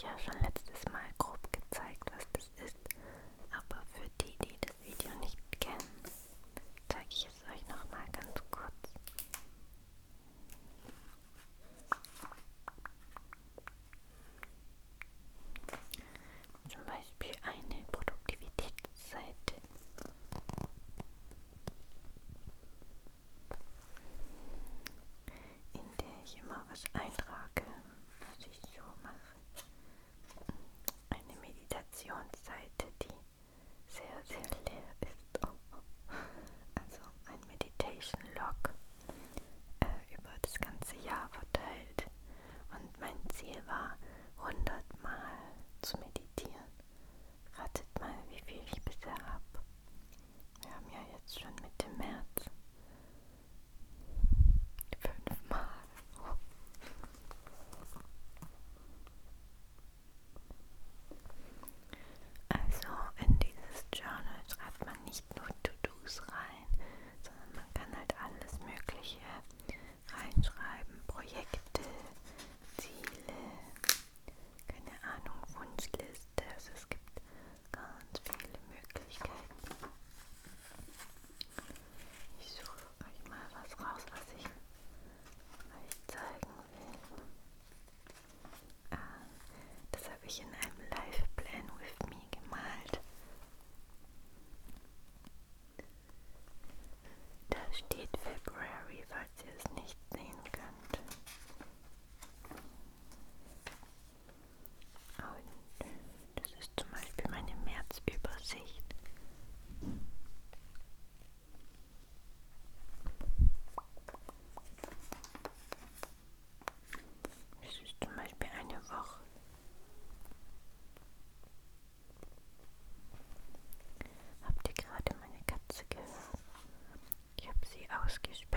Jas. физические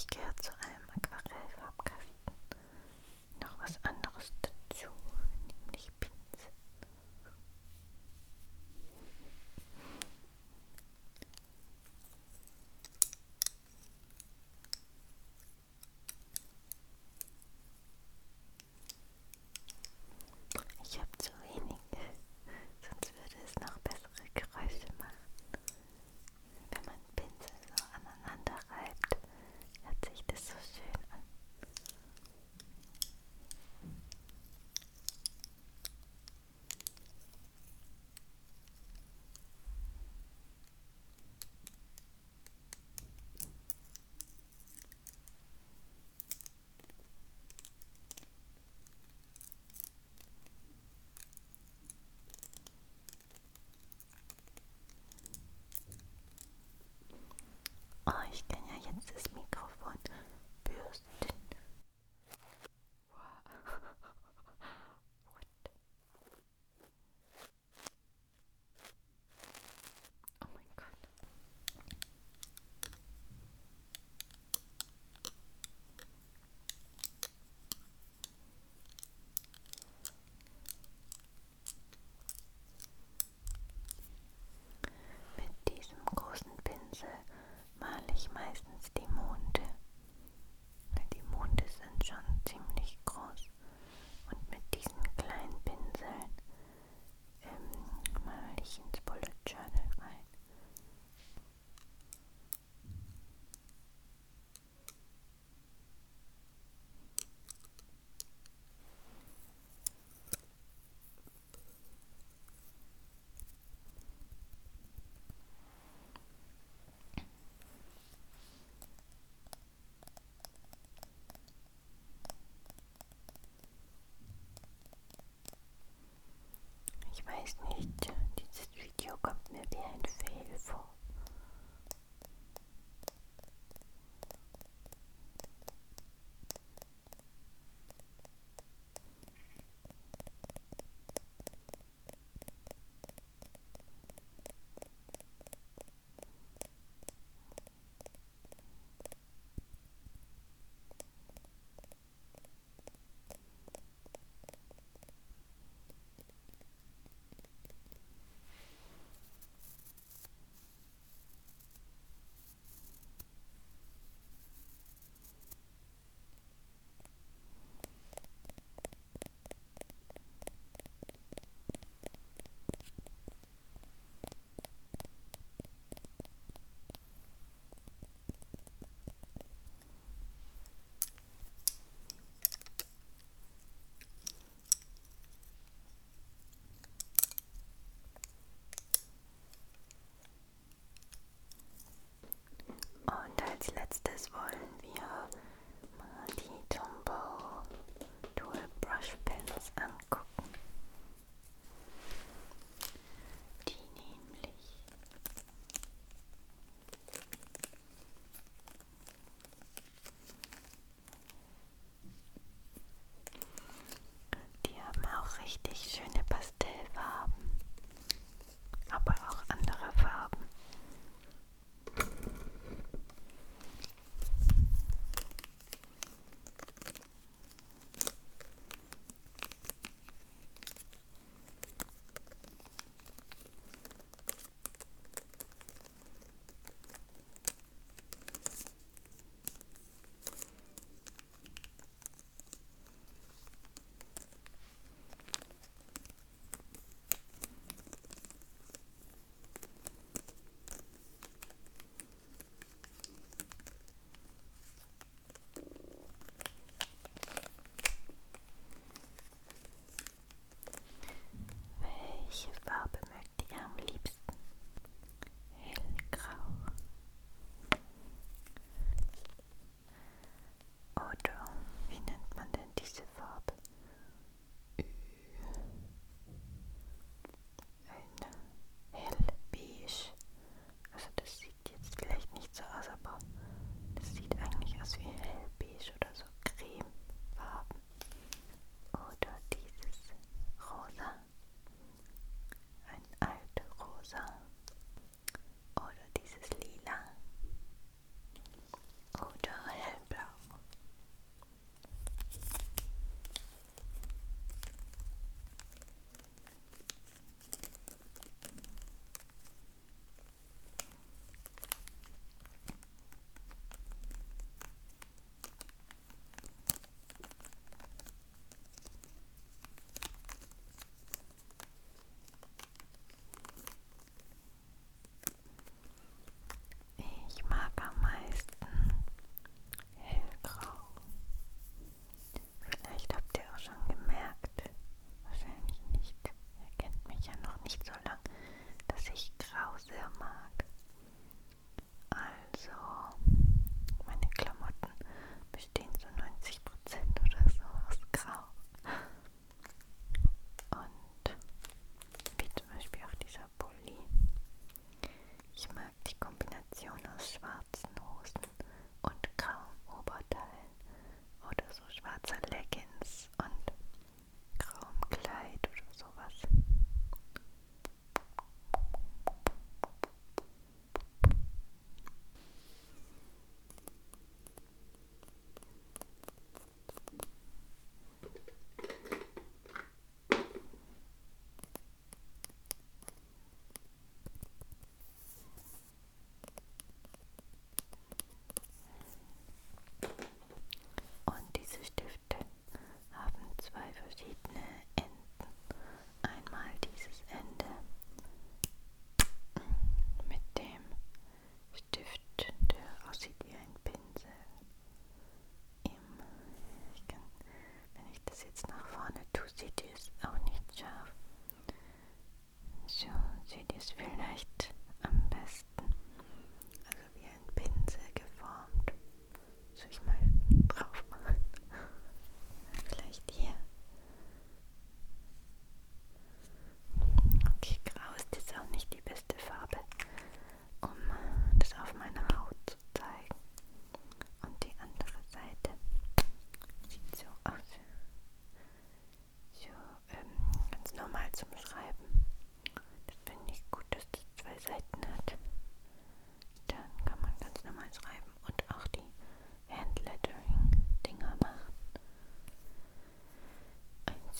ich minutes de cette vidéo comme me bien le.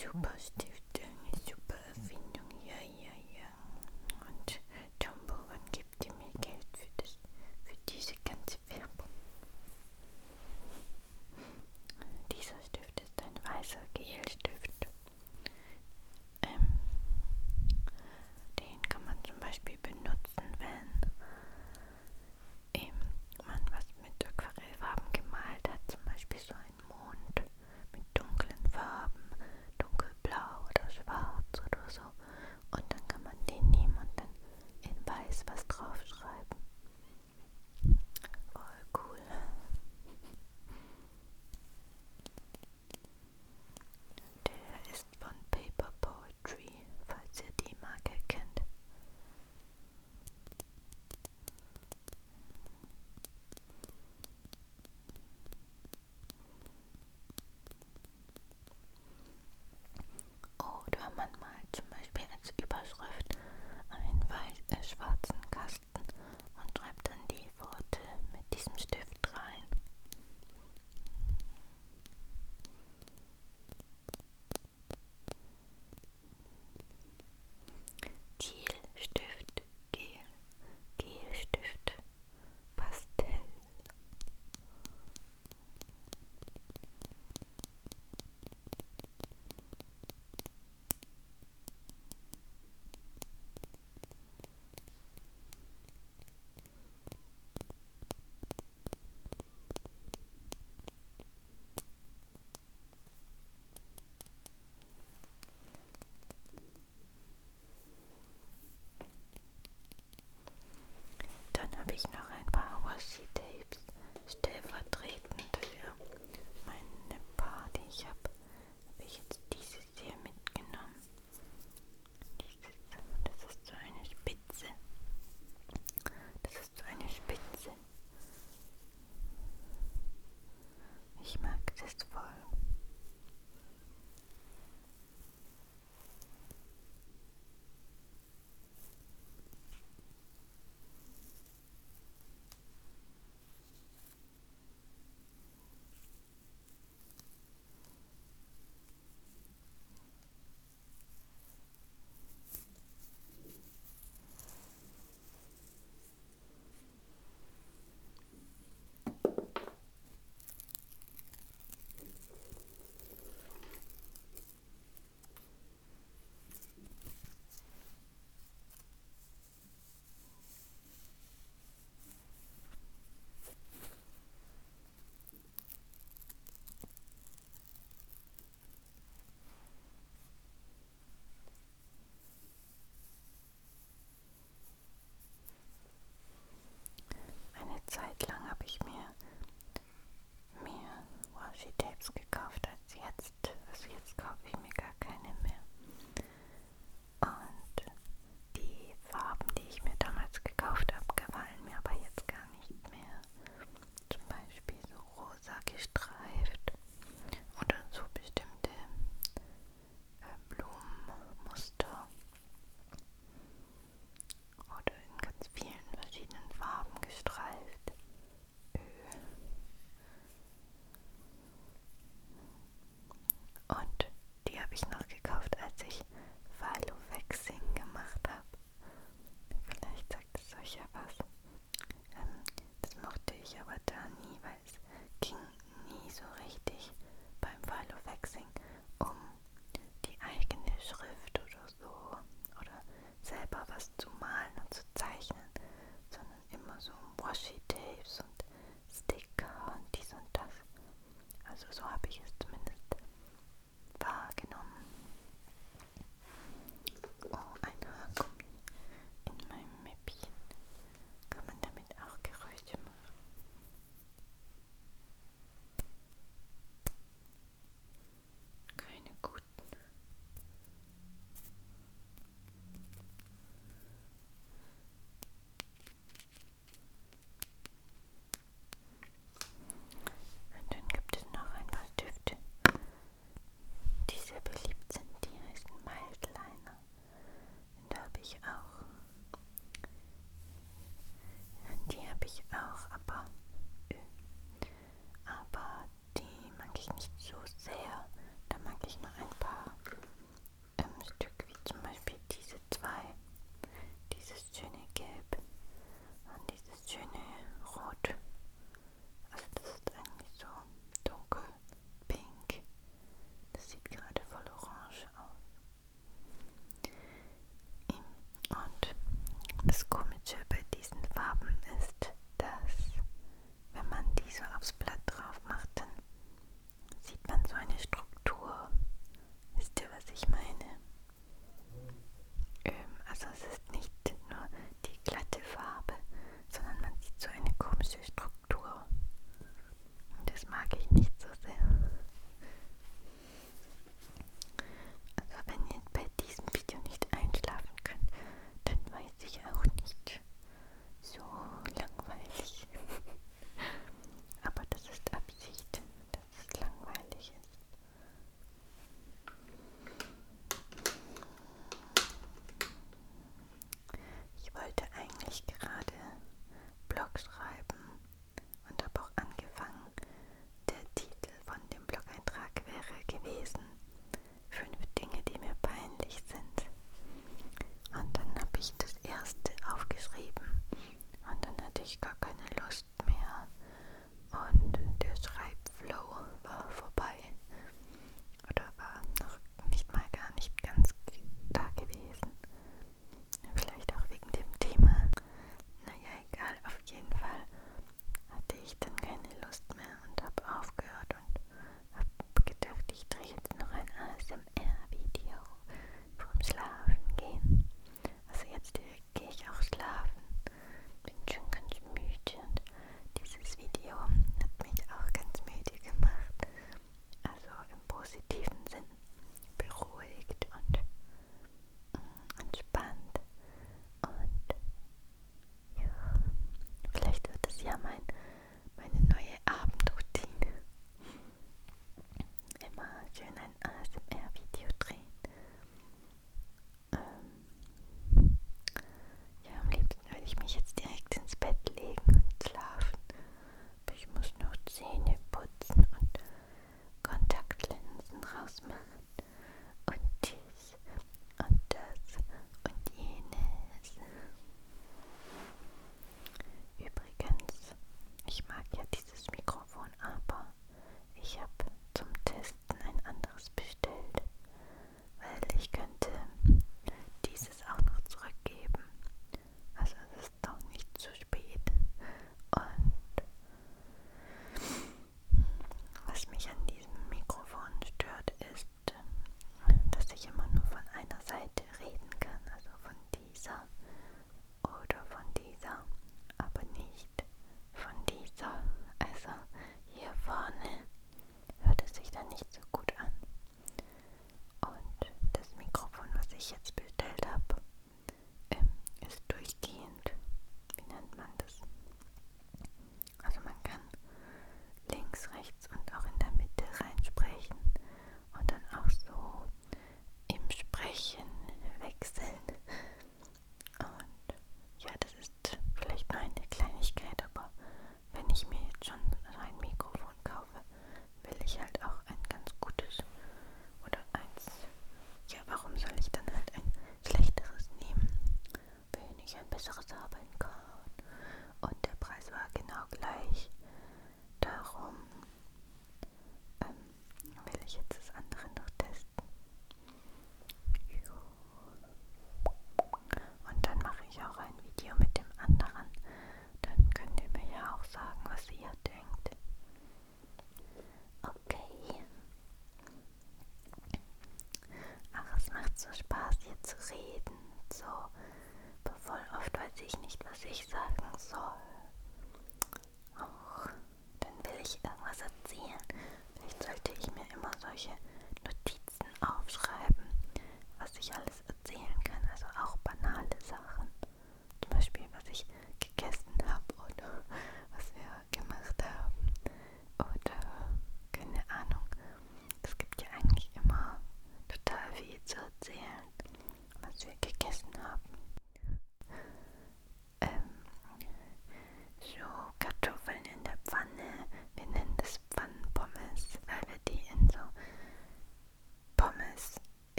sur positive.